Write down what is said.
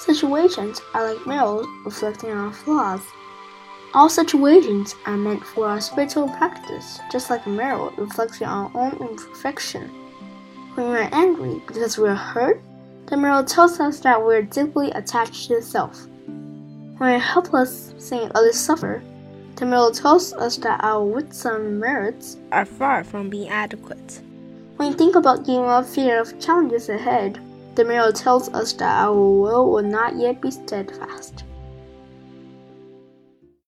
Situations are like mirrors reflecting our flaws. All situations are meant for our spiritual practice, just like a mirror reflecting our own imperfection. When we are angry because we are hurt, the mirror tells us that we are deeply attached to self. When we are helpless, seeing others suffer, the mirror tells us that our wits and merits are far from being adequate. When we think about giving up fear of challenges ahead, the mirror tells us that our will will not yet be steadfast.